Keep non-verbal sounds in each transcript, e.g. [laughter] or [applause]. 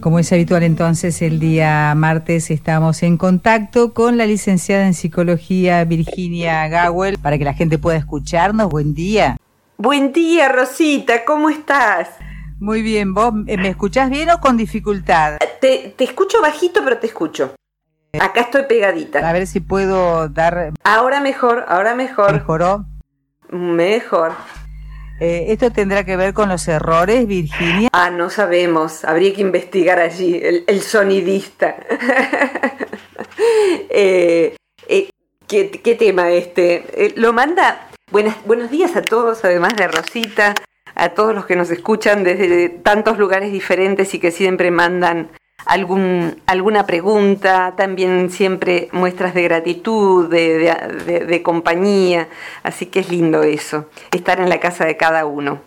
Como es habitual entonces, el día martes estamos en contacto con la licenciada en psicología Virginia Gawel para que la gente pueda escucharnos. Buen día. Buen día, Rosita, ¿cómo estás? Muy bien, ¿vos me escuchás bien o con dificultad? Te, te escucho bajito, pero te escucho. Acá estoy pegadita. A ver si puedo dar... Ahora mejor, ahora mejor. ¿Mejoró? Mejor. Eh, ¿Esto tendrá que ver con los errores, Virginia? Ah, no sabemos. Habría que investigar allí, el, sonidista. [laughs] Eh, eh, ¿qué, ¿qué, tema este? lo manda. Buenas, buenos días a todos, además de Rosita, a todos los que nos escuchan desde tantos lugares diferentes y que siempre mandan algún, alguna pregunta, también siempre muestras de gratitud, de, compañía, así que es lindo eso, estar en la casa de cada uno.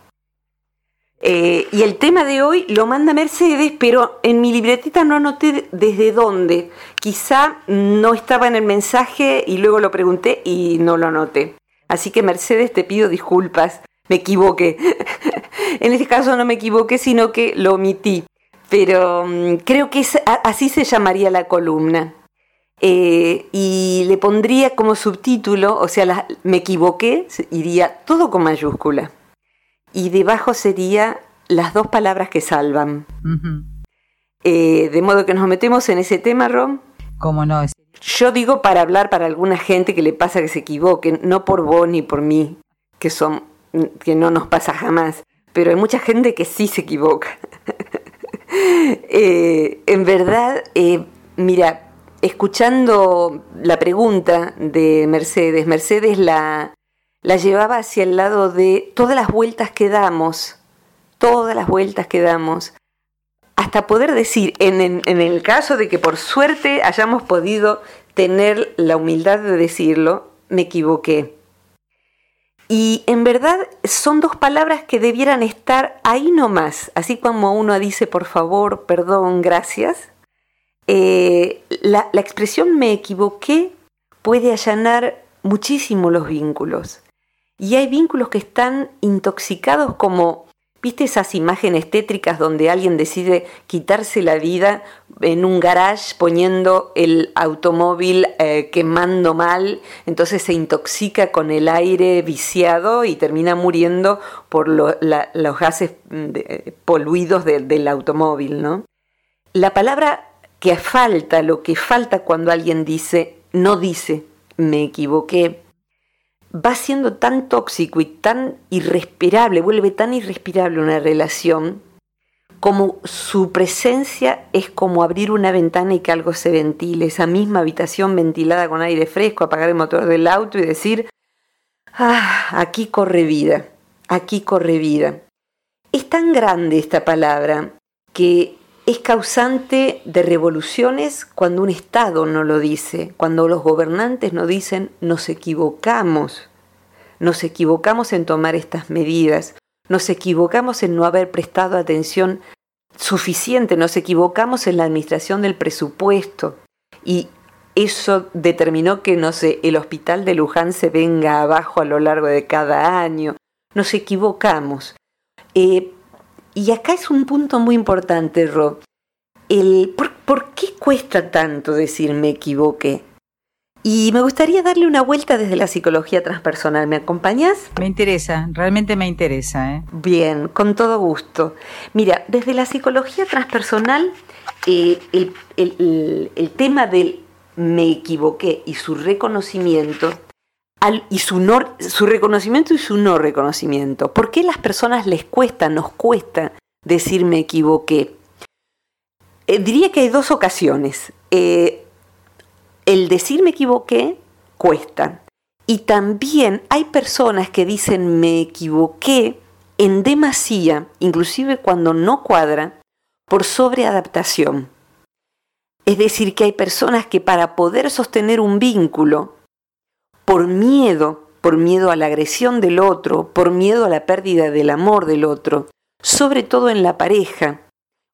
Eh, y el tema de hoy lo manda Mercedes, pero en mi libretita no anoté desde dónde. Quizá no estaba en el mensaje y luego lo pregunté y no lo anoté. Así que Mercedes te pido disculpas, me equivoqué. [laughs] en este caso no me equivoqué, sino que lo omití pero mm, creo que así se llamaría la columna. Eh, y le pondría como subtítulo, o sea, me equivoqué, iría todo con mayúscula. Y debajo sería las dos palabras que salvan. Eh, de modo que nos metemos en ese tema, Rom. ¿Cómo no? Yo digo para hablar para alguna gente que le pasa que se equivoque, no por vos ni por mí, que, son, que no nos pasa jamás, pero hay mucha gente que sí se equivoca. Eh, en verdad, eh, mira, escuchando la pregunta de Mercedes, Mercedes la, la llevaba hacia el lado de todas las vueltas que damos, todas las vueltas que damos, hasta poder decir, en, en, el caso de que por suerte hayamos podido tener la humildad de decirlo, me equivoqué. Y en verdad son dos palabras que debieran estar ahí nomás, así como uno dice por favor, perdón, gracias. Eh, la, la expresión me equivoqué puede allanar muchísimo los vínculos. Y hay vínculos que están intoxicados como ¿Viste esas imágenes tétricas donde alguien decide quitarse la vida en un garage poniendo el automóvil eh, quemando mal, entonces se intoxica con el aire viciado y termina muriendo por los gases mm, poluidos del automóvil, ¿no? La palabra que falta, lo que falta cuando alguien dice, no dice, me equivoqué, va siendo tan tóxico y tan irrespirable, vuelve tan irrespirable una relación, como su presencia es como abrir una ventana y que algo se ventile, esa misma habitación ventilada con aire fresco, apagar el motor del auto y decir, ah, aquí corre vida, aquí corre vida. Es tan grande esta palabra que es causante de revoluciones cuando un Estado no lo dice, cuando los gobernantes no dicen nos equivocamos, nos equivocamos en tomar estas medidas, nos equivocamos en no haber prestado atención suficiente, nos equivocamos en la administración del presupuesto y eso determinó que, no el hospital de Luján se venga abajo a lo largo de cada año. Nos equivocamos. Eh, y acá es un punto muy importante, Ro. El, ¿por, qué cuesta tanto decir me equivoqué? Y me gustaría darle una vuelta desde la psicología transpersonal. ¿Me acompañas? Me interesa, realmente me interesa. ¿eh? Bien, con todo gusto. Mira, desde la psicología transpersonal, eh, el, tema del me equivoqué y su reconocimiento y su, su reconocimiento y su no reconocimiento. ¿Por qué a las personas les cuesta, nos cuesta decir me equivoqué? Eh, diría que hay dos ocasiones. Eh, el decir me equivoqué cuesta. Y también hay personas que dicen me equivoqué en demasía, inclusive cuando no cuadra, por sobreadaptación. Es decir, que hay personas que para poder sostener un vínculo por miedo, por miedo a la agresión del otro, por miedo a la pérdida del amor del otro, sobre todo en la pareja,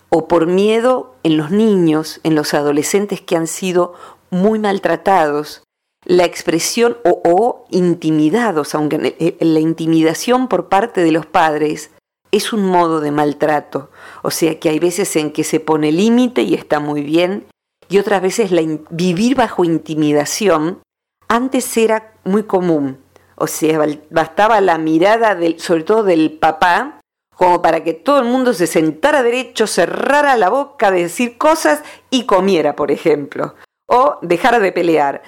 o por miedo en los niños, en los adolescentes que han sido muy maltratados, la expresión o, intimidados, aunque la intimidación por parte de los padres es un modo de maltrato. O sea que hay veces en que se pone límite y está muy bien, y otras veces la vivir bajo intimidación antes era muy común. O sea, bastaba la mirada, del, sobre todo del papá, como para que todo el mundo se sentara derecho, cerrara la boca de decir cosas y comiera, por ejemplo, o dejara de pelear.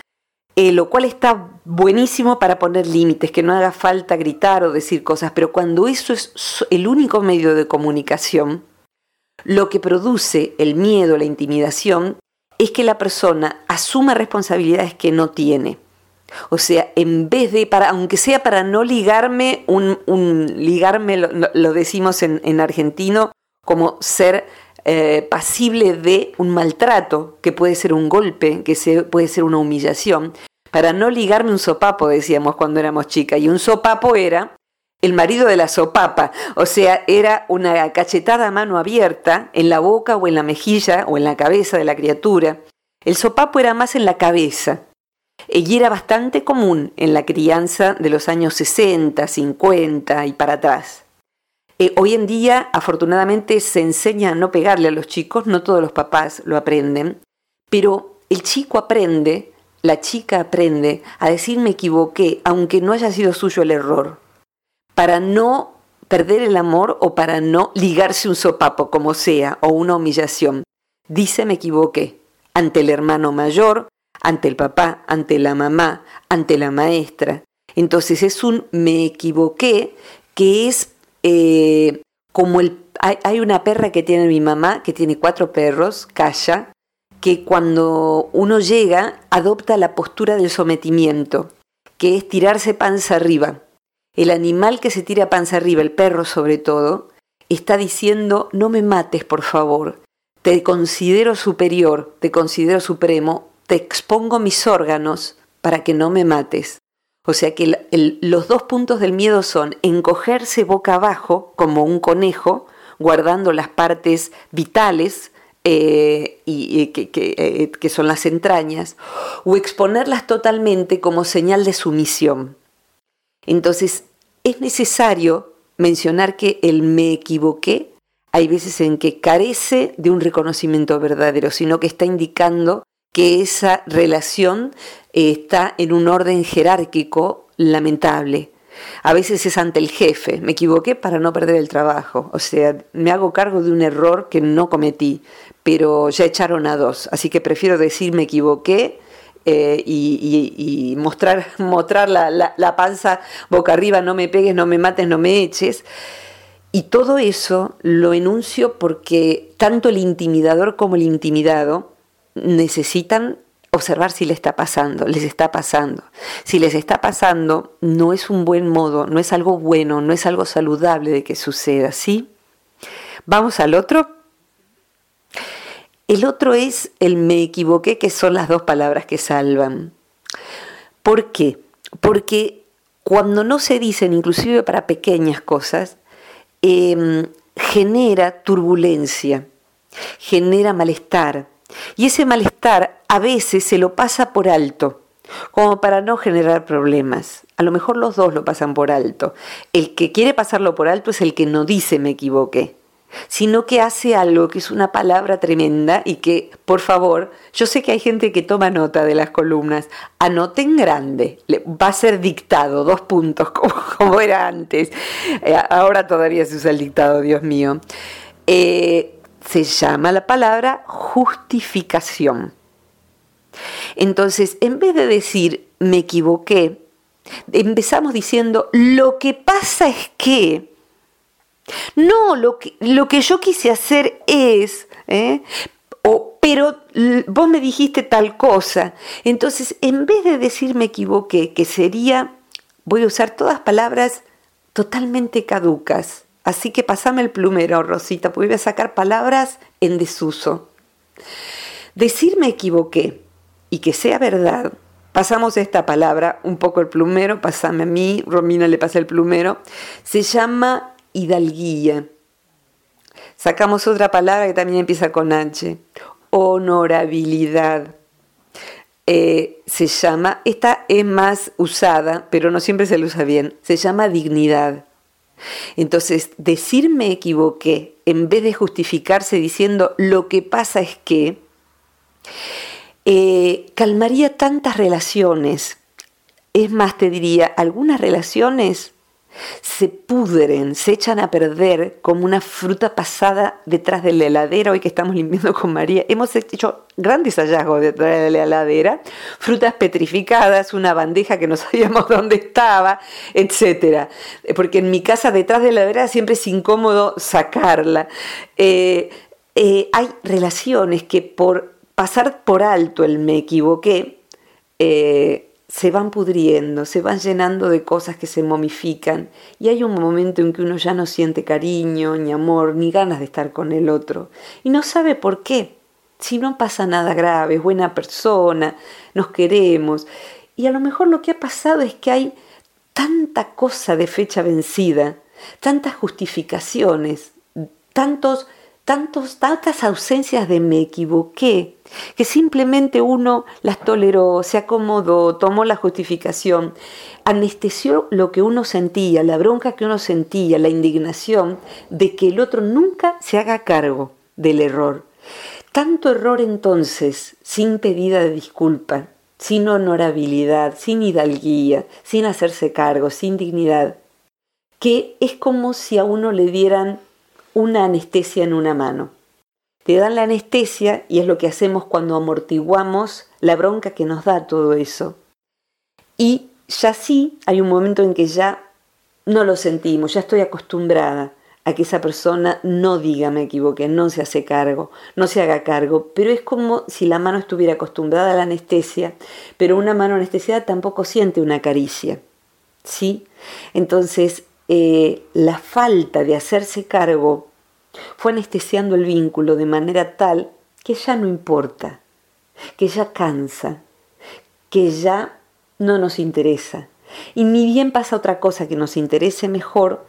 Eh, lo cual está buenísimo para poner límites, que no haga falta gritar o decir cosas, pero cuando eso es el único medio de comunicación, lo que produce el miedo, la intimidación, es que la persona asuma responsabilidades que no tiene. O sea, en vez de, para, aunque sea para no ligarme, un, ligarme lo, decimos en, argentino, como ser eh, pasible de un maltrato, que puede ser un golpe, que puede ser una humillación, para no ligarme un sopapo, decíamos cuando éramos chicas, y un sopapo era el marido de la sopapa, o sea, era una cachetada a mano abierta en la boca o en la mejilla o en la cabeza de la criatura. El sopapo era más en la cabeza, y era bastante común en la crianza de los años 60, 50 y para atrás. Eh, hoy en día, afortunadamente, se enseña a no pegarle a los chicos, no todos los papás lo aprenden, pero el chico aprende, la chica aprende a decir me equivoqué, aunque no haya sido suyo el error, para no perder el amor o para no ligarse un sopapo, como sea, o una humillación. Dice me equivoqué ante el hermano mayor, ante el papá, ante la mamá, ante la maestra. Entonces es un me equivoqué que es eh, como el... Hay, una perra que tiene mi mamá, que tiene cuatro perros, calla, que cuando uno llega adopta la postura del sometimiento, que es tirarse panza arriba. El animal que se tira panza arriba, el perro sobre todo, está diciendo, no me mates, por favor, te considero superior, te considero supremo, te expongo mis órganos para que no me mates. O sea que los dos puntos del miedo son encogerse boca abajo como un conejo, guardando las partes vitales eh, y, eh, que son las entrañas, o exponerlas totalmente como señal de sumisión. Entonces, es necesario mencionar que el me equivoqué hay veces en que carece de un reconocimiento verdadero, sino que está indicando que esa relación eh, está en un orden jerárquico lamentable. A veces es ante el jefe, me equivoqué para no perder el trabajo, o sea, me hago cargo de un error que no cometí, pero ya echaron a dos, así que prefiero decir me equivoqué eh, y, mostrar, [laughs] mostrar la, la panza boca arriba, no me pegues, no me mates, no me eches. Y todo eso lo enuncio porque tanto el intimidador como el intimidado necesitan observar si le está pasando, les está pasando. Si les está pasando, no es un buen modo, no es algo bueno, no es algo saludable de que suceda, ¿sí? Vamos al otro. El otro es el me equivoqué, que son las dos palabras que salvan. ¿Por qué? Porque cuando no se dicen, inclusive para pequeñas cosas, em, genera turbulencia, genera malestar, y ese malestar a veces se lo pasa por alto, como para no generar problemas. A lo mejor los dos lo pasan por alto. El que quiere pasarlo por alto es el que no dice me equivoqué, sino que hace algo que es una palabra tremenda y que, por favor, yo sé que hay gente que toma nota de las columnas, anoten grande, va a ser dictado, dos puntos, [laughs] como, era antes. Eh, ahora todavía se usa el dictado, Dios mío. Eh, se llama la palabra justificación. Entonces, en vez de decir me equivoqué, empezamos diciendo lo que pasa es que, no, lo que, lo que yo quise hacer es, ¿eh? o, pero vos me dijiste tal cosa. Entonces, en vez de decir me equivoqué, que sería, voy a usar todas palabras totalmente caducas, Así que pasame el plumero, Rosita, porque voy a sacar palabras en desuso. Decir me equivoqué y que sea verdad. Pasamos esta palabra, un poco el plumero, pasame a mí, Romina le pasa el plumero. Se llama hidalguía. Sacamos otra palabra que también empieza con H. Honorabilidad. Eh, se llama, esta es más usada, pero no siempre se lo usa bien, se llama dignidad. Entonces, decir me equivoqué, en vez de justificarse diciendo lo que pasa es que, eh, calmaría tantas relaciones. Es más, te diría, algunas relaciones se pudren, se echan a perder como una fruta pasada detrás de la heladera. Hoy que estamos limpiando con María, hemos hecho grandes hallazgos detrás de la heladera, frutas petrificadas, una bandeja que no [laughs] sabíamos dónde estaba, etcétera. Porque en mi casa detrás de la heladera siempre es incómodo sacarla. Eh, eh, hay relaciones que por pasar por alto el me equivoqué, eh, se van pudriendo, se van llenando de cosas que se momifican y hay un momento en que uno ya no siente cariño, ni amor, ni ganas de estar con el otro y no sabe por qué. Si no pasa nada grave, es buena persona, nos queremos y a lo mejor lo que ha pasado es que hay tanta cosa de fecha vencida, tantas justificaciones, tantos tantas ausencias de me equivoqué, que simplemente uno las toleró, se acomodó, tomó la justificación, anestesió lo que uno sentía, la bronca que uno sentía, la indignación de que el otro nunca se haga cargo del error. Tanto error entonces, sin pedida de disculpa, sin honorabilidad, sin hidalguía, sin hacerse cargo, sin dignidad, que es como si a uno le dieran una anestesia en una mano. Te dan la anestesia y es lo que hacemos cuando amortiguamos la bronca que nos da todo eso. Y ya sí hay un momento en que ya no lo sentimos, ya estoy acostumbrada a que esa persona no diga me equivoqué, no se hace cargo, no se haga cargo, pero es como si la mano estuviera acostumbrada a la anestesia, pero una mano anestesiada tampoco siente una caricia. ¿Sí? Entonces, eh, la falta de hacerse cargo fue anestesiando el vínculo de manera tal que ya no importa, que ya cansa, que ya no nos interesa. Y ni bien pasa otra cosa que nos interese mejor,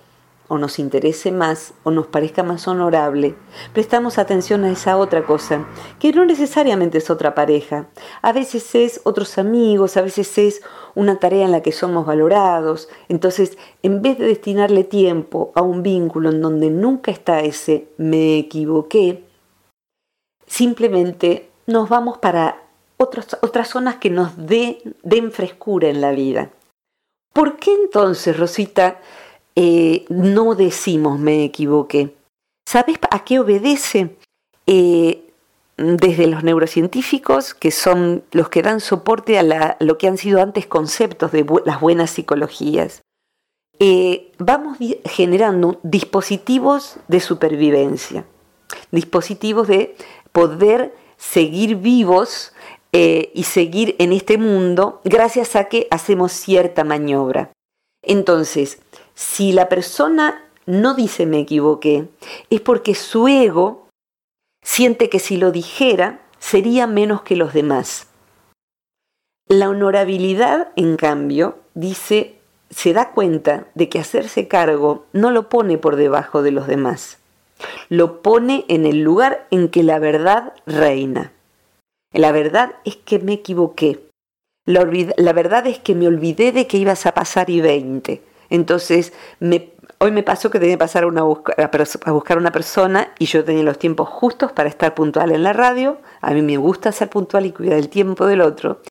o nos interese más o nos parezca más honorable, prestamos atención a esa otra cosa, que no necesariamente es otra pareja, a veces es otros amigos, a veces es una tarea en la que somos valorados, entonces en vez de destinarle tiempo a un vínculo en donde nunca está ese me equivoqué, simplemente nos vamos para otras zonas que nos den frescura en la vida. ¿Por qué entonces, Rosita, eh, no decimos me equivoqué. ¿Sabes a qué obedece? Eh, desde los neurocientíficos, que son los que dan soporte a lo que han sido antes conceptos de las buenas psicologías, eh, vamos generando dispositivos de supervivencia, dispositivos de poder seguir vivos y seguir en este mundo gracias a que hacemos cierta maniobra. Entonces, si la persona no dice me equivoqué, es porque su ego siente que si lo dijera sería menos que los demás. La honorabilidad, en cambio, dice, se da cuenta de que hacerse cargo no lo pone por debajo de los demás, lo pone en el lugar en que la verdad reina. La verdad es que me equivoqué. La, verdad es que me olvidé de que ibas a pasar y 20. Entonces, hoy me pasó que tenía que pasar a, a buscar una persona y yo tenía los tiempos justos para estar puntual en la radio. A mí me gusta ser puntual y cuidar el tiempo del otro.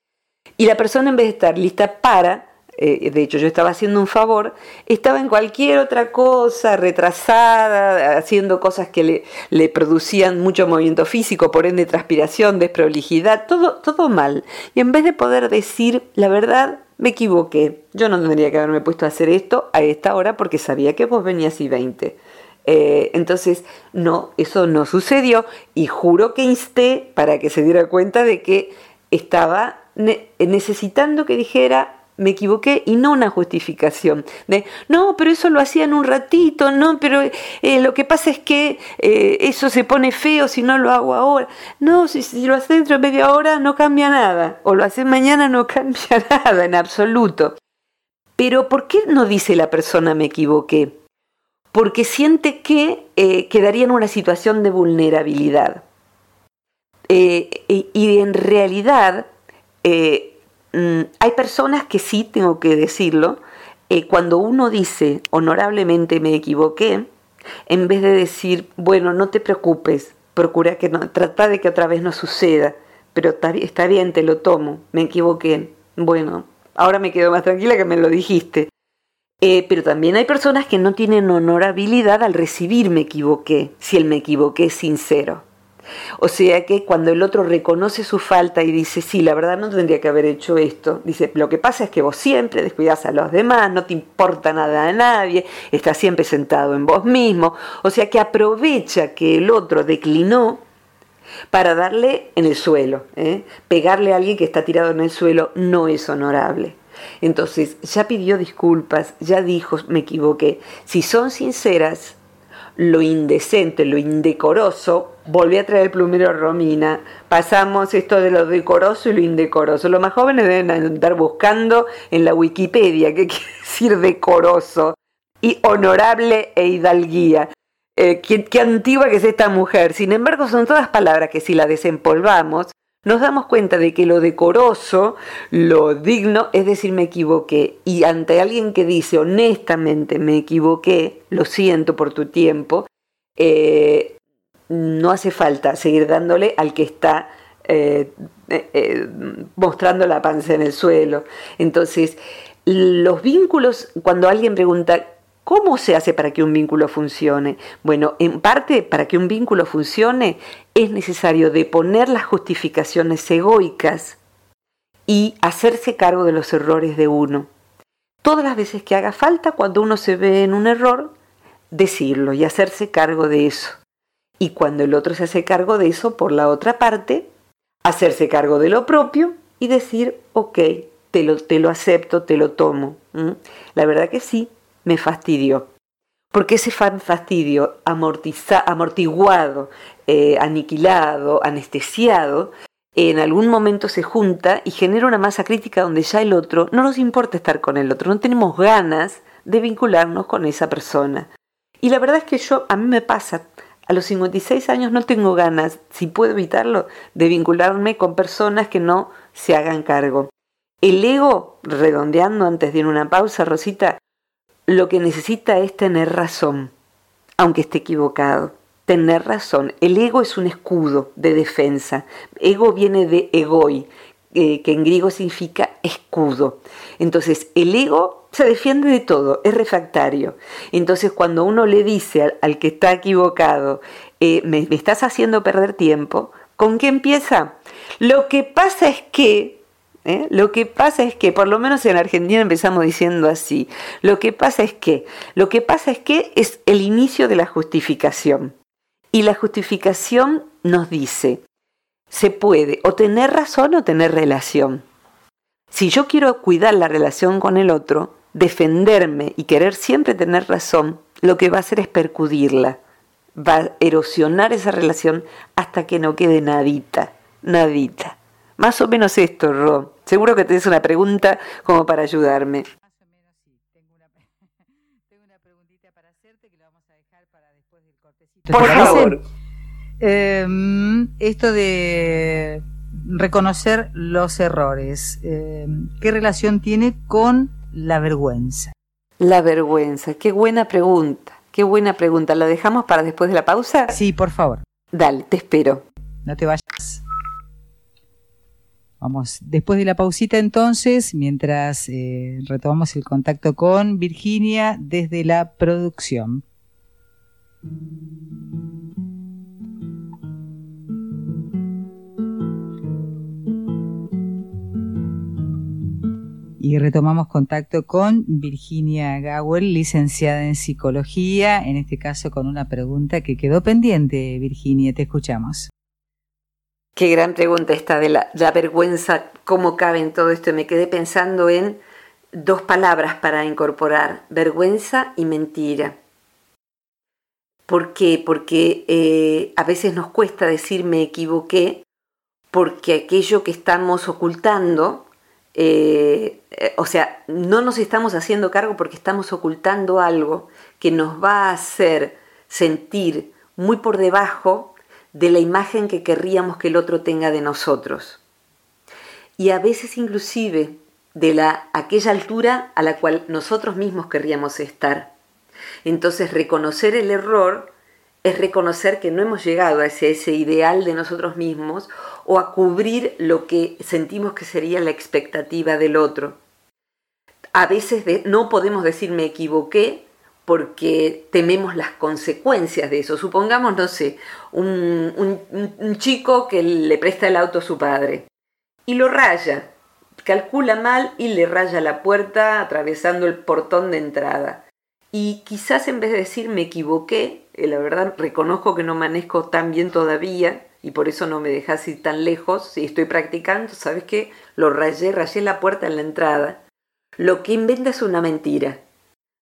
Y la persona en vez de estar lista para, eh, de hecho yo estaba haciendo un favor, estaba en cualquier otra cosa, retrasada, haciendo cosas que le, le producían mucho movimiento físico, por ende transpiración, desprolijidad, todo, todo mal. Y en vez de poder decir la verdad, me equivoqué. Yo no tendría que haberme puesto a hacer esto a esta hora porque sabía que vos venías y 20. Eh, entonces, no, eso no sucedió y juro que insté para que se diera cuenta de que estaba necesitando que dijera me equivoqué y no una justificación de no, pero eso lo hacía en un ratito, no, pero eh, lo que pasa es que eh, eso se pone feo si no lo hago ahora. No, si, lo haces dentro de media hora no cambia nada, o lo haces mañana no [laughs] cambia nada en absoluto. Pero ¿por qué no dice la persona me equivoqué? Porque siente que eh, quedaría en una situación de vulnerabilidad. y en realidad Mm, hay personas que sí, tengo que decirlo, eh, cuando uno dice honorablemente me equivoqué, en vez de decir, bueno, no te preocupes, procura que no, trata de que otra vez no suceda, pero está bien, te lo tomo, me equivoqué, bueno, ahora me quedo más tranquila que me lo dijiste. Eh, pero también hay personas que no tienen honorabilidad al recibir me equivoqué, si el me equivoqué es sincero. O sea que cuando el otro reconoce su falta y dice, sí, la verdad no tendría que haber hecho esto, dice, lo que pasa es que vos siempre descuidas a los demás, no te importa nada a nadie, estás siempre sentado en vos mismo, o sea que aprovecha que el otro declinó para darle en el suelo. ¿eh? Pegarle a alguien que está tirado en el suelo no es honorable. Entonces, ya pidió disculpas, ya dijo, me equivoqué. Si son sinceras, lo indecente, lo indecoroso, volví a traer el plumero Romina, pasamos esto de lo decoroso y lo indecoroso. Los más jóvenes deben andar buscando en la Wikipedia qué [laughs] quiere decir decoroso y honorable e hidalguía. Eh, qué, qué antigua que es esta mujer. Sin embargo, son todas palabras que si la desempolvamos, nos damos cuenta de que lo decoroso, lo digno, es decir, me equivoqué. Y ante alguien que dice honestamente me equivoqué, lo siento por tu tiempo, eh, no hace falta seguir dándole al que está eh, eh, mostrando la panza en el suelo. Entonces, los vínculos, cuando alguien pregunta, ¿Cómo se hace para que un vínculo funcione? Bueno, en parte para que un vínculo funcione es necesario deponer las justificaciones egoicas y hacerse cargo de los errores de uno. Todas las veces que haga falta, cuando uno se ve en un error, decirlo y hacerse cargo de eso. Y cuando el otro se hace cargo de eso, por la otra parte, hacerse cargo de lo propio y decir, ok, te lo, te lo acepto, te lo tomo. La verdad que sí, me fastidió. Porque ese fastidio amortiza, amortiguado, eh, aniquilado, anestesiado, en algún momento se junta y genera una masa crítica donde ya el otro, no nos importa estar con el otro, no tenemos ganas de vincularnos con esa persona. Y la verdad es que yo, a mí me pasa, a los 56 años no tengo ganas, si puedo evitarlo, de vincularme con personas que no se hagan cargo. El ego, redondeando antes de ir a una pausa, Rosita, lo que necesita es tener razón, aunque esté equivocado. Tener razón. El ego es un escudo de defensa. Ego viene de egoi, eh, que en griego significa escudo. Entonces, el ego se defiende de todo, es refractario. Entonces, cuando uno le dice al, que está equivocado, eh, me estás haciendo perder tiempo, ¿con qué empieza? Lo que pasa es que ¿eh? Lo que pasa es que, por lo menos en Argentina empezamos diciendo así, lo que pasa es que, lo que pasa es que es el inicio de la justificación. Y la justificación nos dice, se puede o tener razón o tener relación. Si yo quiero cuidar la relación con el otro, defenderme y querer siempre tener razón, lo que va a hacer es percudirla, va a erosionar esa relación hasta que no quede nadita, nadita. Más o menos esto, Ro. Seguro que tenés una pregunta como para ayudarme. Más o menos sí. Tengo una, preguntita para hacerte que la vamos a dejar para después del cortecito. Por favor. Em, esto de reconocer los errores, em, ¿qué relación tiene con la vergüenza? La vergüenza, qué buena pregunta, qué buena pregunta. ¿La dejamos para después de la pausa? Sí, por favor. Dale, te espero. No te vayas. Vamos, después de la pausita entonces, mientras eh, retomamos el contacto con Virginia desde la producción. Y retomamos contacto con Virginia Gawel, licenciada en psicología, en este caso con una pregunta que quedó pendiente. Virginia, te escuchamos. Qué gran pregunta esta de la, vergüenza, cómo cabe en todo esto. Me quedé pensando en dos palabras para incorporar, vergüenza y mentira. ¿Por qué? Porque eh, a veces nos cuesta decir me equivoqué, porque aquello que estamos ocultando, eh, eh, o sea, no nos estamos haciendo cargo porque estamos ocultando algo que nos va a hacer sentir muy por debajo de la imagen que querríamos que el otro tenga de nosotros. Y a veces inclusive de la, aquella altura a la cual nosotros mismos querríamos estar. Entonces reconocer el error es reconocer que no hemos llegado hacia ese ideal de nosotros mismos o a cubrir lo que sentimos que sería la expectativa del otro. A veces no podemos decir me equivoqué porque tememos las consecuencias de eso. Supongamos, no sé, un, chico que le presta el auto a su padre y lo raya, calcula mal y le raya la puerta atravesando el portón de entrada. Y quizás en vez de decir me equivoqué, eh, la verdad reconozco que no manejo tan bien todavía y por eso no me dejas ir tan lejos. Si estoy practicando, ¿sabes qué? Lo rayé, rayé la puerta en la entrada. Lo que inventa es una mentira.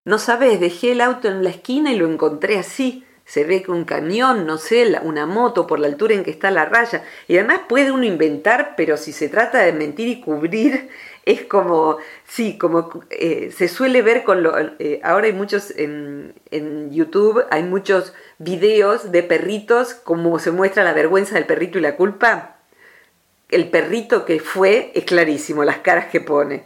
No sabes, dejé el auto en la esquina y lo encontré así. Se ve que un camión, no sé, una moto por la altura en que está la raya. Y además puede uno inventar, pero si se trata de mentir y cubrir, [laughs] es como, sí, como eh, se suele ver con lo... Eh, ahora hay muchos en, en, YouTube, hay muchos videos de perritos, como se muestra la vergüenza del perrito y la culpa. El perrito que fue es clarísimo, las caras que pone.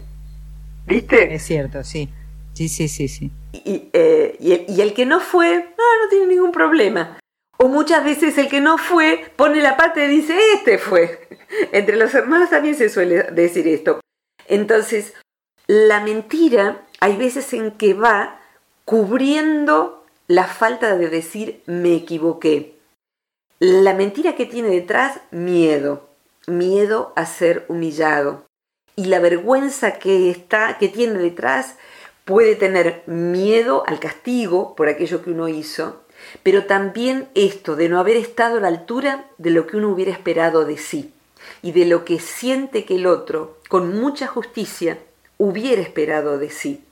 ¿Viste? Es cierto, sí. Sí, sí, sí, sí. Y, eh, y, el, y el que no fue, no, no tiene ningún problema. O muchas veces el que no fue pone la parte y dice, este fue. [laughs] Entre los hermanos también se suele decir esto. Entonces, la mentira hay veces en que va cubriendo la falta de decir me equivoqué. La mentira que tiene detrás, miedo, miedo a ser humillado. Y la vergüenza que está, que tiene detrás, puede tener miedo al castigo por aquello que uno hizo, pero también esto de no haber estado a la altura de lo que uno hubiera esperado de sí y de lo que siente que el otro, con mucha justicia, hubiera esperado de sí.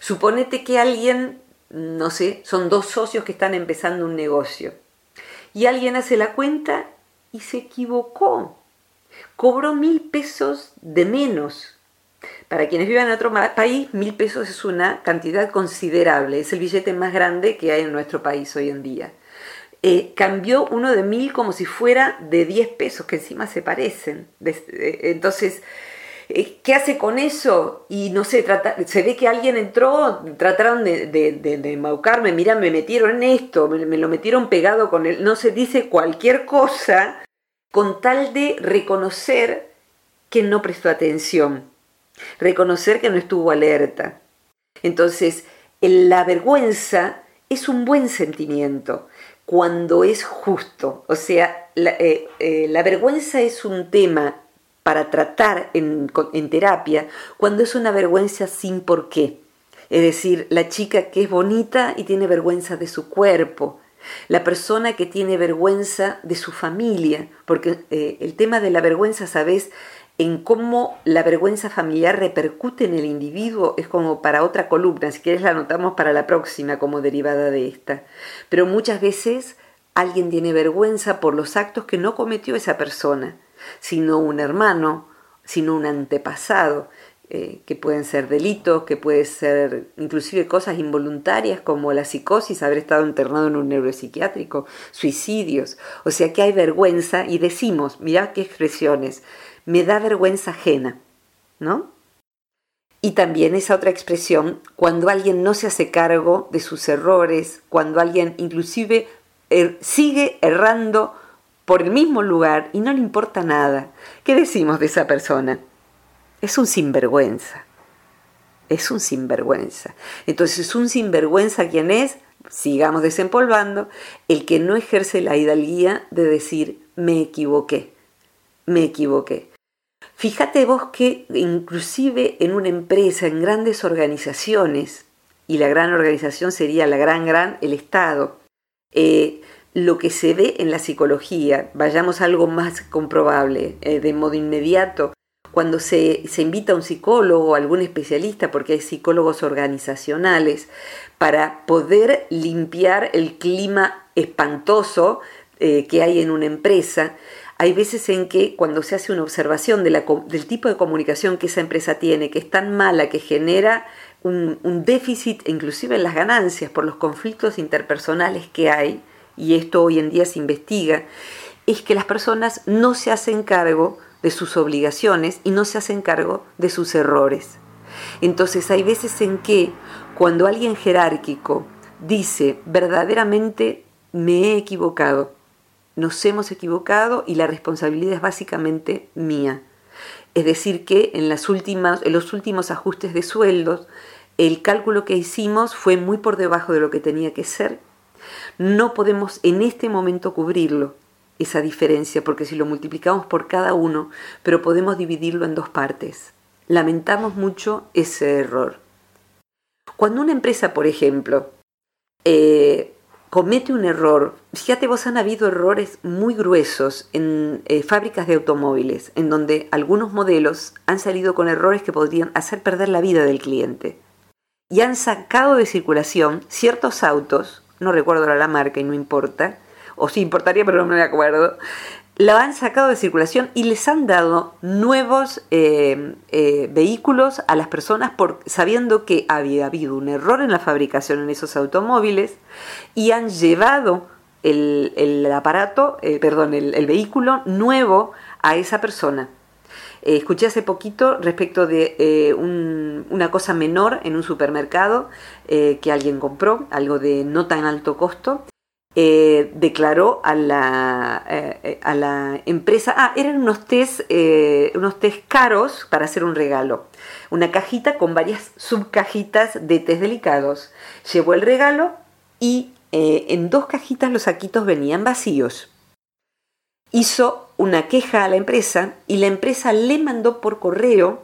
Suponete que alguien, no sé, son dos socios que están empezando un negocio y alguien hace la cuenta y se equivocó. Cobró mil pesos de menos. Para quienes viven en otro país, mil pesos es una cantidad considerable, es el billete más grande que hay en nuestro país hoy en día. Eh, cambió uno de mil como si fuera de 10 pesos, que encima se parecen. Eh, entonces, eh, ¿qué hace con eso? Y no sé, se ve que alguien entró, trataron de, maucarme, mira, me metieron en esto, me, me, lo metieron pegado con él, no se dice cualquier cosa con tal de reconocer que no prestó atención, reconocer que no estuvo alerta. Entonces, la vergüenza es un buen sentimiento cuando es justo. O sea, la, eh, eh, vergüenza es un tema para tratar en, en, terapia cuando es una vergüenza sin por qué. Es decir, la chica que es bonita y tiene vergüenza de su cuerpo, la persona que tiene vergüenza de su familia, porque eh, el tema de la vergüenza, ¿sabes? En cómo la vergüenza familiar repercute en el individuo es como para otra columna, si quieres la anotamos para la próxima como derivada de esta. Pero muchas veces alguien tiene vergüenza por los actos que no cometió esa persona, sino un hermano, sino un antepasado, eh, que pueden ser delitos, que pueden ser inclusive cosas involuntarias como la psicosis, haber estado internado en un neuropsiquiátrico, suicidios. O sea que hay vergüenza y decimos, mira qué expresiones, me da vergüenza ajena, ¿no? Y también esa otra expresión, cuando alguien no se hace cargo de sus errores, cuando alguien inclusive er, sigue errando por el mismo lugar y no le importa nada. ¿Qué decimos de esa persona? Es un sinvergüenza. Es un sinvergüenza. Entonces, un sinvergüenza, ¿quién es? Sigamos desempolvando. El que no ejerce la hidalguía de decir, me equivoqué, me equivoqué. Fíjate vos que inclusive en una empresa, en grandes organizaciones, y la gran organización sería la gran, gran, el Estado, eh, lo que se ve en la psicología, vayamos a algo más comprobable, eh, de modo inmediato, cuando se, se, invita a un psicólogo o algún especialista, porque hay psicólogos organizacionales, para poder limpiar el clima espantoso eh, que hay en una empresa, hay veces en que cuando se hace una observación del tipo de comunicación que esa empresa tiene, que es tan mala que genera un déficit inclusive en las ganancias por los conflictos interpersonales que hay, y esto hoy en día se investiga, es que las personas no se hacen cargo de sus obligaciones y no se hacen cargo de sus errores. Entonces hay veces en que cuando alguien jerárquico dice verdaderamente me he equivocado, nos hemos equivocado y la responsabilidad es básicamente mía. Es decir, que en, los últimos ajustes de sueldos, el cálculo que hicimos fue muy por debajo de lo que tenía que ser. No podemos en este momento cubrirlo, esa diferencia, porque si lo multiplicamos por cada uno, pero podemos dividirlo en dos partes. Lamentamos mucho ese error. Cuando una empresa, por ejemplo, eh, comete un error, fíjate vos han habido errores muy gruesos en eh, fábricas de automóviles, en donde algunos modelos han salido con errores que podrían hacer perder la vida del cliente. Y han sacado de circulación ciertos autos, no recuerdo la marca y no importa, o sí importaría pero no me acuerdo, la han sacado de circulación y les han dado nuevos eh, eh, vehículos a las personas por, sabiendo que había habido un error en la fabricación en esos automóviles y han llevado el, aparato, eh, perdón, el, vehículo nuevo a esa persona. escuché hace poquito respecto de una cosa menor en un supermercado que alguien compró, algo de no tan alto costo, eh, declaró a la, eh, a la empresa, ah, eran unos test, eh, unos test caros para hacer un regalo, una cajita con varias subcajitas de test delicados. Llevó el regalo y en dos cajitas los saquitos venían vacíos. Hizo una queja a la empresa y la empresa le mandó por correo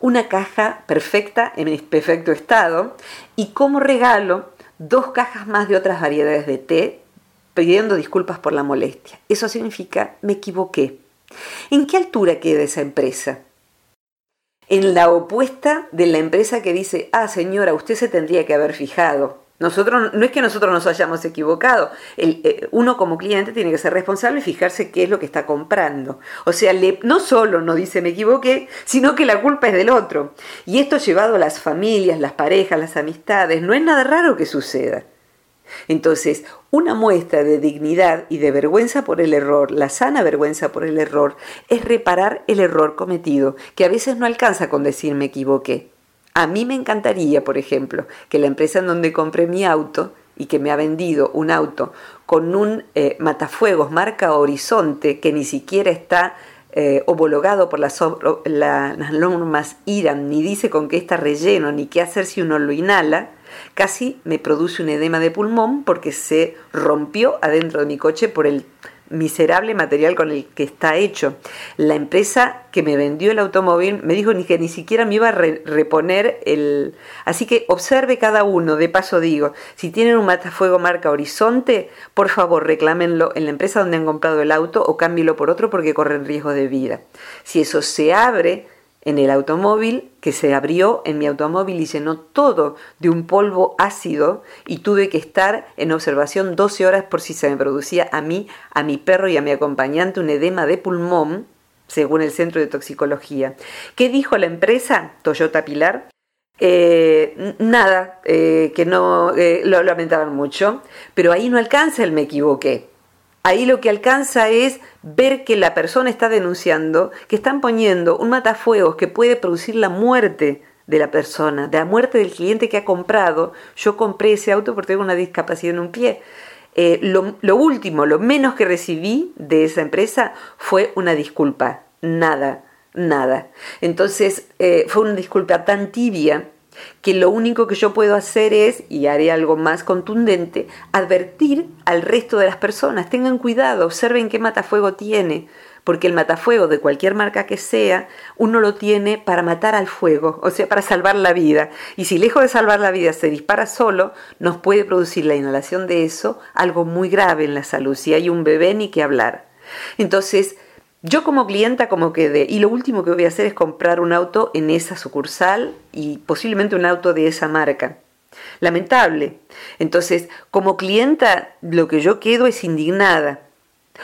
una caja perfecta, en perfecto estado, y como regalo dos cajas más de otras variedades de té, pidiendo disculpas por la molestia. Eso significa me equivoqué. ¿En qué altura queda esa empresa? En la opuesta de la empresa que dice, ah señora, usted se tendría que haber fijado. Nosotros, no es que nosotros nos hayamos equivocado, eh, uno como cliente tiene que ser responsable y fijarse qué es lo que está comprando. O sea, no solo no dice me equivoqué, sino que la culpa es del otro. Y esto llevado a las familias, las parejas, las amistades, no es nada raro que suceda. Entonces, una muestra de dignidad y de vergüenza por el error, la sana vergüenza por el error, es reparar el error cometido, que a veces no alcanza con decir me equivoqué. A mí me encantaría, por ejemplo, que la empresa en donde compré mi auto y que me ha vendido un auto con un eh, matafuegos marca Horizonte que ni siquiera está eh, homologado por las, las normas IRAN, ni dice con qué está relleno, ni qué hacer si uno lo inhala, casi me produce un edema de pulmón porque se rompió adentro de mi coche por el miserable material con el que está hecho. La empresa que me vendió el automóvil me dijo ni que ni siquiera me iba a reponer el... Así que observe cada uno, de paso digo, si tienen un matafuego marca Horizonte, por favor reclámenlo en la empresa donde han comprado el auto o cámbielo por otro porque corren riesgo de vida. Si eso se abre, en el automóvil que se abrió en mi automóvil y llenó todo de un polvo ácido y tuve que estar en observación 12 horas por si se me producía a mí, a mi perro y a mi acompañante un edema de pulmón, según el Centro de Toxicología. ¿Qué dijo la empresa Toyota Pilar? Eh, nada, eh, que no eh, lo lamentaban mucho, pero ahí no alcanza el me equivoqué. Ahí lo que alcanza es ver que la persona está denunciando, que están poniendo un matafuegos que puede producir la muerte de la persona, de la muerte del cliente que ha comprado. Yo compré ese auto porque tengo una discapacidad en un pie. Eh, lo, último, lo menos que recibí de esa empresa fue una disculpa. Nada, nada. Entonces eh, fue una disculpa tan tibia que lo único que yo puedo hacer es, y haré algo más contundente, advertir al resto de las personas, tengan cuidado, observen qué matafuego tiene, porque el matafuego de cualquier marca que sea, uno lo tiene para matar al fuego, o sea, para salvar la vida. Y si lejos de salvar la vida se dispara solo, nos puede producir la inhalación de eso algo muy grave en la salud. Si hay un bebé, ni que hablar. Entonces, yo como clienta como quedé y lo último que voy a hacer es comprar un auto en esa sucursal y posiblemente un auto de esa marca. Lamentable. Entonces, como clienta lo que yo quedo es indignada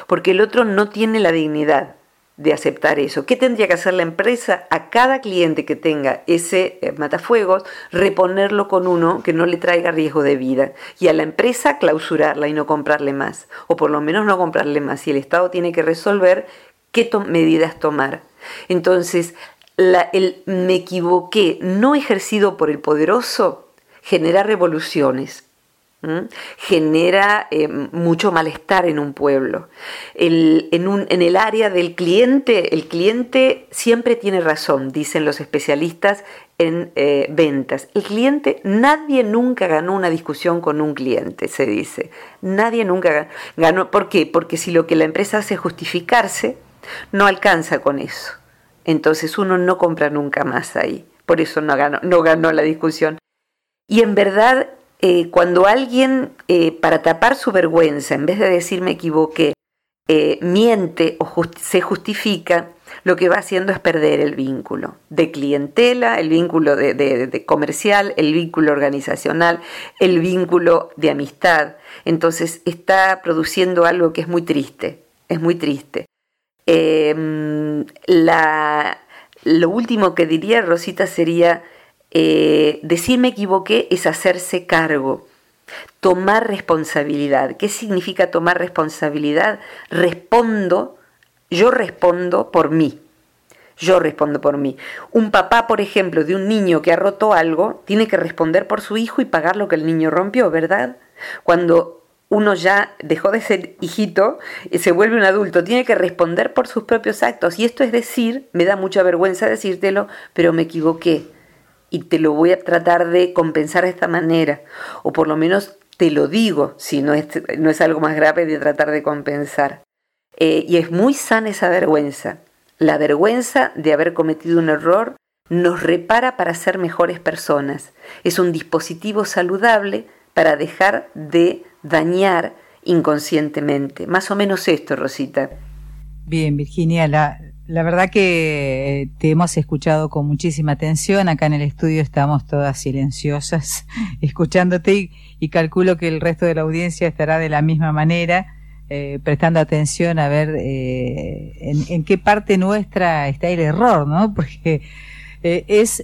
porque el otro no tiene la dignidad de aceptar eso. ¿Qué tendría que hacer la empresa? A cada cliente que tenga ese eh, matafuegos, reponerlo con uno que no le traiga riesgo de vida. Y a la empresa clausurarla y no comprarle más. O por lo menos no comprarle más. Y el Estado tiene que resolver qué medidas tomar. Entonces, el me equivoqué no ejercido por el poderoso genera revoluciones genera eh, mucho malestar en un pueblo. en, el área del cliente, el cliente siempre tiene razón, dicen los especialistas en eh, ventas. El cliente, nadie nunca ganó una discusión con un cliente, se dice. Nadie nunca ganó. ¿Por qué? Porque si lo que la empresa hace es justificarse, no alcanza con eso. Entonces uno no compra nunca más ahí. Por eso no ganó, no ganó la discusión. Y en verdad eh, cuando alguien, eh, para tapar su vergüenza, en vez de decir me equivoqué, eh, miente o se justifica, lo que va haciendo es perder el vínculo de clientela, el vínculo de, comercial, el vínculo organizacional, el vínculo de amistad. Entonces está produciendo algo que es muy triste, es muy triste. Em, lo último que diría Rosita sería eh, decir me equivoqué es hacerse cargo, tomar responsabilidad. ¿Qué significa tomar responsabilidad? Respondo, yo respondo por mí. Yo respondo por mí. Un papá, por ejemplo, de un niño que ha roto algo, tiene que responder por su hijo y pagar lo que el niño rompió, ¿verdad? Cuando uno ya dejó de ser hijito, y se vuelve un adulto, tiene que responder por sus propios actos. Y esto es decir, me da mucha vergüenza decírtelo, pero me equivoqué y te lo voy a tratar de compensar de esta manera, o por lo menos te lo digo, si no es, no es algo más grave de tratar de compensar. Eh, y es muy sana esa vergüenza. La vergüenza de haber cometido un error nos repara para ser mejores personas. Es un dispositivo saludable para dejar de dañar inconscientemente. Más o menos esto, Rosita. Bien, Virginia, la, la verdad que eh, te hemos escuchado con muchísima atención. Acá en el estudio estamos todas silenciosas [laughs] escuchándote y, calculo que el resto de la audiencia estará de la misma manera, eh, prestando atención a ver eh, en, qué parte nuestra está el error, ¿no? [laughs] Porque es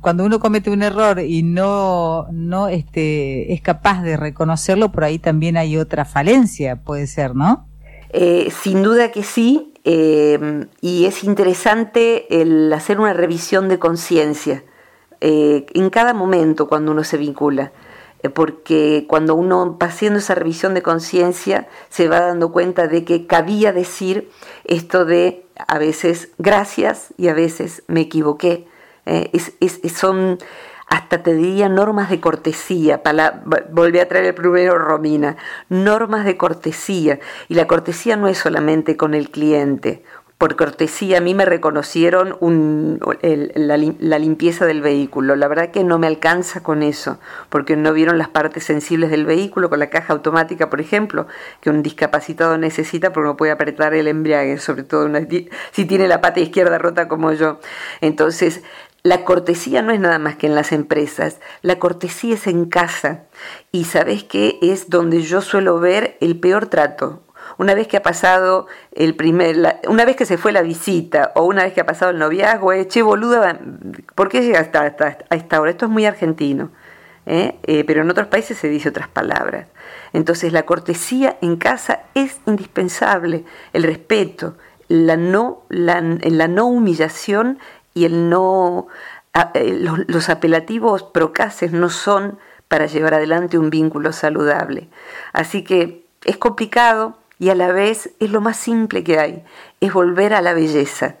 cuando uno comete un error y no, no este, es capaz de reconocerlo, por ahí también hay otra falencia, puede ser, ¿no? sin duda que sí, eh, y es interesante el hacer una revisión de conciencia eh, en cada momento cuando uno se vincula, eh, porque cuando uno va haciendo esa revisión de conciencia se va dando cuenta de que cabía decir esto de a veces gracias y a veces me equivoqué. son hasta te diría normas de cortesía, para, volví a traer el primero Romina, normas de cortesía. Y la cortesía no es solamente con el cliente. Por cortesía a mí me reconocieron la, la, limpieza del vehículo. La verdad que no me alcanza con eso, porque no vieron las partes sensibles del vehículo, con la caja automática, por ejemplo, que un discapacitado necesita porque no puede apretar el embriague, sobre todo si tiene la pata izquierda rota como yo. Entonces, la cortesía no es nada más que en las empresas, la cortesía es en casa. Y sabes qué es donde yo suelo ver el peor trato. Una vez que ha pasado el primer, una vez que se fue la visita o una vez que ha pasado el noviazgo, che boluda, ¿por qué llega hasta, a esta hora? Esto es muy argentino, ¿eh? Eh, pero en otros países se dice otras palabras. Entonces la cortesía en casa es indispensable, el respeto, la no, la, la no humillación y el no, eh, los, apelativos procaces no son para llevar adelante un vínculo saludable. Así que es complicado y a la vez es lo más simple que hay, es volver a la belleza,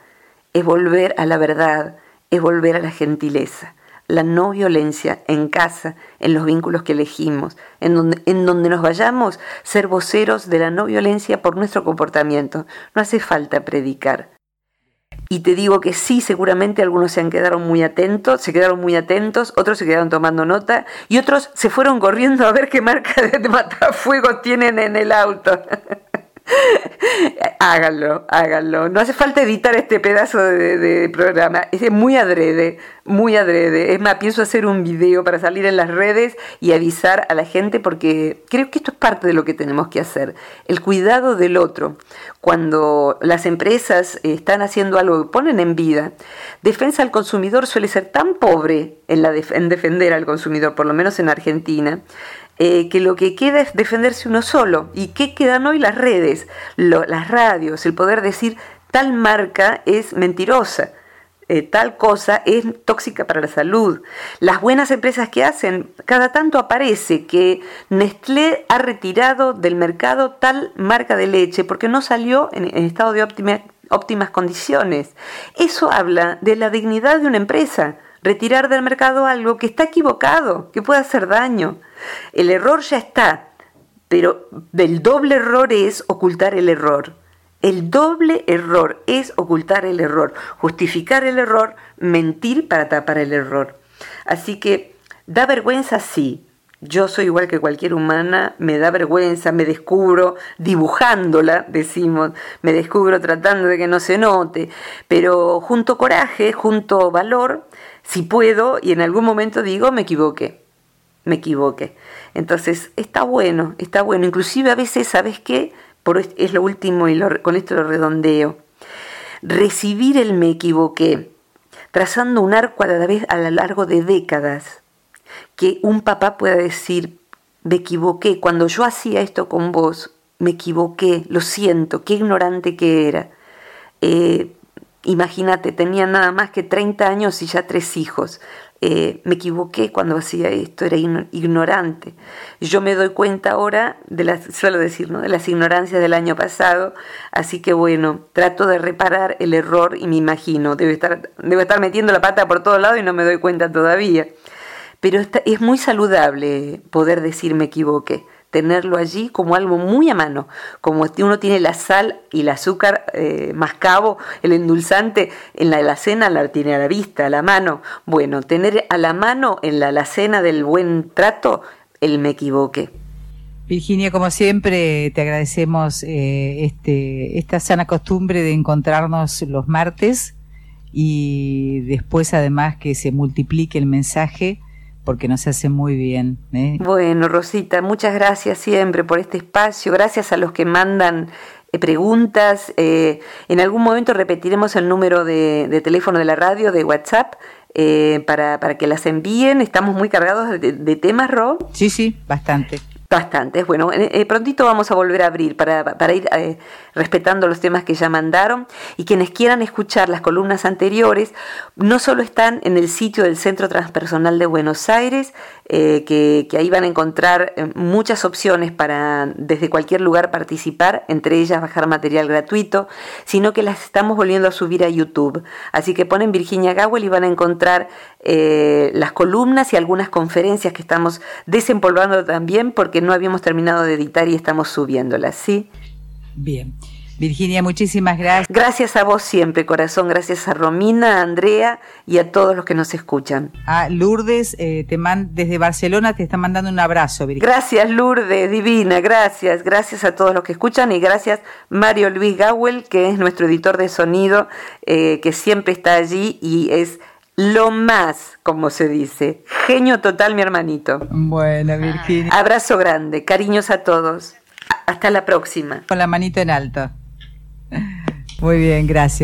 es volver a la verdad, es volver a la gentileza, la no violencia en casa, en los vínculos que elegimos, en donde, en donde nos vayamos, ser voceros de la no violencia por nuestro comportamiento. No hace falta predicar, y te digo que sí, seguramente algunos se han quedaron muy atentos, se quedaron muy atentos, otros se quedaron tomando nota y otros se fueron corriendo a ver qué marca de [laughs] matafuego tienen en el auto. [laughs] háganlo, háganlo. No hace falta editar este pedazo de, programa. Es muy adrede, muy adrede. Es más, pienso hacer un video para salir en las redes y avisar a la gente porque creo que esto es parte de lo que tenemos que hacer. El cuidado del otro. Cuando las empresas están haciendo algo ponen en vida, defensa al consumidor suele ser tan pobre en, la en defender al consumidor, por lo menos en Argentina, eh, que lo que queda es defenderse uno solo. ¿Y qué quedan hoy las redes, las radios, el poder decir tal marca es mentirosa. Eh, tal cosa es tóxica para la salud. Las buenas empresas que hacen, cada tanto aparece que Nestlé ha retirado del mercado tal marca de leche porque no salió en, estado de óptimas condiciones. Eso habla de la dignidad de una empresa. Retirar del mercado algo que está equivocado, que puede hacer daño. El error ya está, pero el doble error es ocultar el error. El doble error es ocultar el error, justificar el error, mentir para tapar el error. Así que da vergüenza, sí. Yo soy igual que cualquier humana, me da vergüenza, me descubro dibujándola, decimos, me descubro tratando de que no se note, pero junto coraje, junto valor, si puedo, y en algún momento digo, me equivoqué, me equivoqué. Entonces, está bueno, está bueno. Inclusive a veces, ¿sabes qué? es lo último y con esto lo redondeo. Recibir el me equivoqué, trazando un arco a la vez a lo largo de décadas, que un papá pueda decir, me equivoqué, cuando yo hacía esto con vos, me equivoqué, lo siento, qué ignorante que era. Eh, imagínate, tenía nada más que 30 años y ya tres hijos. Eh, me equivoqué cuando hacía esto, era ignorante. Yo me doy cuenta ahora de las, suelo decir, ¿no? de las ignorancias del año pasado, así que bueno, trato de reparar el error y me imagino, debo estar, debo estar metiendo la pata por todos lados y no me doy cuenta todavía. Pero es muy saludable poder decir me equivoqué tenerlo allí como algo muy a mano, como uno tiene la sal y el azúcar eh, mascabo, el endulzante en la alacena la tiene a la vista, a la mano. Bueno, tener a la mano en la alacena del buen trato, el me equivoque. Virginia, como siempre, te agradecemos eh, este, esta sana costumbre de encontrarnos los martes y después además que se multiplique el mensaje porque nos hace muy bien. ¿eh? Bueno, Rosita, muchas gracias siempre por este espacio, gracias a los que mandan eh, preguntas. Eh, en algún momento repetiremos el número de, teléfono de la radio, de WhatsApp, para, para, que las envíen. Estamos muy cargados de, de temas, Ro. Sí, sí, bastante. Bastantes. Bueno, eh, eh, prontito vamos a volver a abrir para, para ir eh, respetando los temas que ya mandaron y quienes quieran escuchar las columnas anteriores no solo están en el sitio del Centro Transpersonal de Buenos Aires, que, que, ahí van a encontrar muchas opciones para desde cualquier lugar participar, entre ellas bajar material gratuito, sino que las estamos volviendo a subir a YouTube. Así que ponen Virginia Gawel y van a encontrar las columnas y algunas conferencias que estamos desempolvando también porque que no habíamos terminado de editar y estamos subiéndola, ¿sí? Bien. Virginia, muchísimas gracias. Gracias a vos siempre, corazón. Gracias a Romina, a Andrea y a todos los que nos escuchan. A Lourdes, eh, te man, desde Barcelona te está mandando un abrazo, Virginia. Gracias, Lourdes, divina, gracias. Gracias a todos los que escuchan y gracias Mario Luis Gawel, que es nuestro editor de sonido, eh, que siempre está allí y es lo más, como se dice. Genio total, mi hermanito. Bueno, Virginia. Abrazo grande, cariños a todos. Hasta la próxima. Con la manito en alto. Muy bien, gracias.